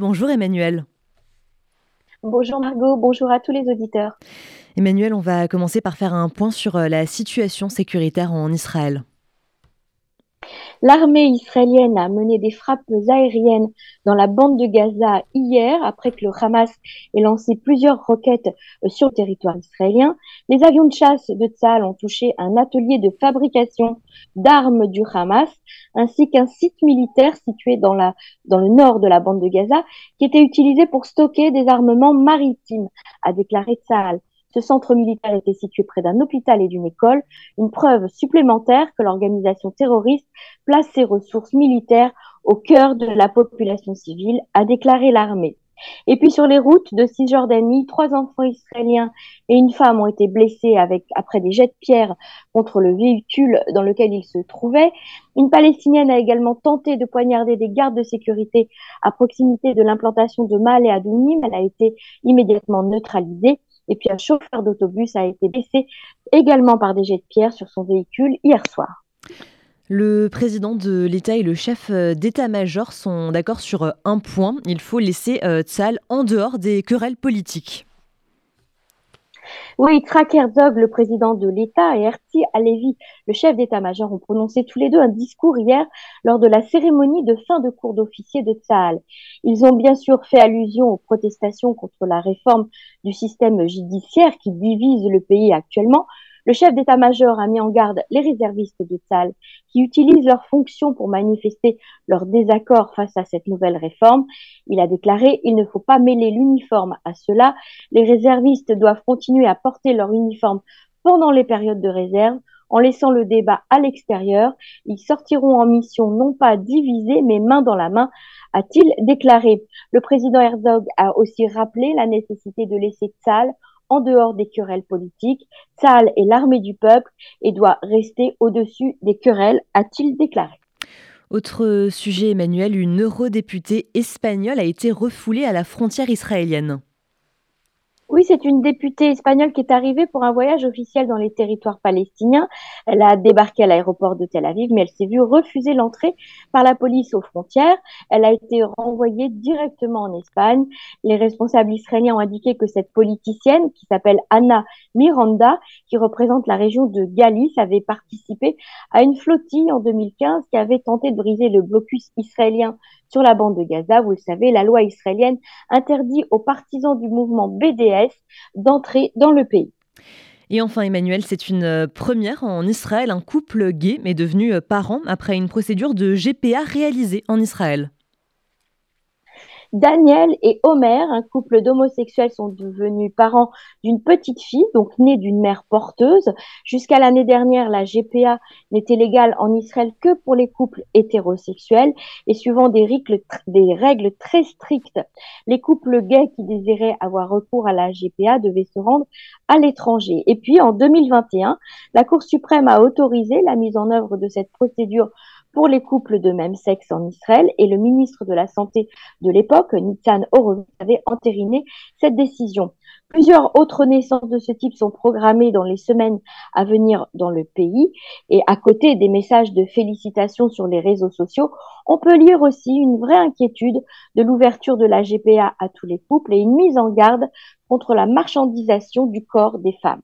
Bonjour Emmanuel. Bonjour Margot, bonjour à tous les auditeurs. Emmanuel, on va commencer par faire un point sur euh, la situation sécuritaire en Israël. L'armée israélienne a mené des frappes aériennes dans la bande de Gaza hier, après que le Hamas ait lancé plusieurs roquettes euh, sur le territoire israélien. Les avions de chasse de Tzal ont touché un atelier de fabrication d'armes du Hamas, ainsi qu'un site militaire situé dans, le nord de la bande de Gaza, qui était utilisé pour stocker des armements maritimes, a déclaré Tzal. Ce centre militaire était situé près d'un hôpital et d'une école, une preuve supplémentaire que l'organisation terroriste place ses ressources militaires au cœur de la population civile, a déclaré l'armée. Et puis sur les routes de Cisjordanie, trois enfants israéliens et une femme ont été blessés avec, après des jets de pierre contre le véhicule dans lequel ils se trouvaient. Une Palestinienne a également tenté de poignarder des gardes de sécurité à proximité de l'implantation de Mal et Adounim. Elle a été immédiatement neutralisée. Et puis un chauffeur d'autobus a été blessé également par des jets de pierre sur son véhicule hier soir. Le président de l'État et le chef euh, d'état-major sont d'accord sur euh, un point. Il faut laisser euh, Tzal en dehors des querelles politiques. Oui, Trak Herzog, le président de l'État, et Herzi Alevi, le chef d'état-major, ont prononcé tous les deux un discours hier lors de la cérémonie de fin de cours d'officier de Tsahal. Ils ont bien sûr fait allusion aux protestations contre la réforme du système judiciaire qui divise le pays actuellement, le chef d'état-major a mis en garde les réservistes de Tzal qui utilisent leurs fonctions pour manifester leur désaccord face à cette nouvelle réforme. Il a déclaré Il ne faut pas mêler l'uniforme à cela. Les réservistes doivent continuer à porter leur uniforme pendant les périodes de réserve en laissant le débat à l'extérieur. Ils sortiront en mission non pas divisés, mais main dans la main, a-t-il déclaré. Le président Herzog a aussi rappelé la nécessité de laisser Tzal en dehors des querelles politiques. Tzal est l'armée du peuple et doit rester au-dessus des querelles, a-t-il déclaré. Autre sujet, Emmanuel, une eurodéputée espagnole a été refoulée à la frontière israélienne. Oui, c'est une députée espagnole qui est arrivée pour un voyage officiel dans les territoires palestiniens. Elle a débarqué à l'aéroport de Tel Aviv, mais elle s'est vue refuser l'entrée par la police aux frontières. Elle a été renvoyée directement en Espagne. Les responsables israéliens ont indiqué que cette politicienne, qui s'appelle Anna Miranda, qui représente la région de Galice, avait participé à une flottille en 2015 qui avait tenté de briser le blocus israélien sur la bande de Gaza. Vous le savez, la loi israélienne interdit aux partisans du mouvement BDS d'entrer dans le pays. Et enfin, Emmanuel, c'est une euh, première en Israël. Un couple gay est devenu euh, parent après une procédure de GPA réalisée en Israël. Daniel et Homer, un couple d'homosexuels, sont devenus parents d'une petite fille, donc née d'une mère porteuse. Jusqu'à l'année dernière, la GPA n'était légale en Israël que pour les couples hétérosexuels et suivant des règles, des règles très strictes. Les couples gays qui désiraient avoir recours à la GPA devaient se rendre à l'étranger. Et puis, en 2021, la Cour suprême a autorisé la mise en œuvre de cette procédure pour les couples de même sexe en Israël et le ministre de la Santé de l'époque, Nitzan Horowitz, avait entériné cette décision. Plusieurs autres naissances de ce type sont programmées dans les semaines à venir dans le pays. Et à côté des messages de félicitations sur les réseaux sociaux, on peut lire aussi une vraie inquiétude de l'ouverture de la GPA à tous les couples et une mise en garde contre la marchandisation du corps des femmes.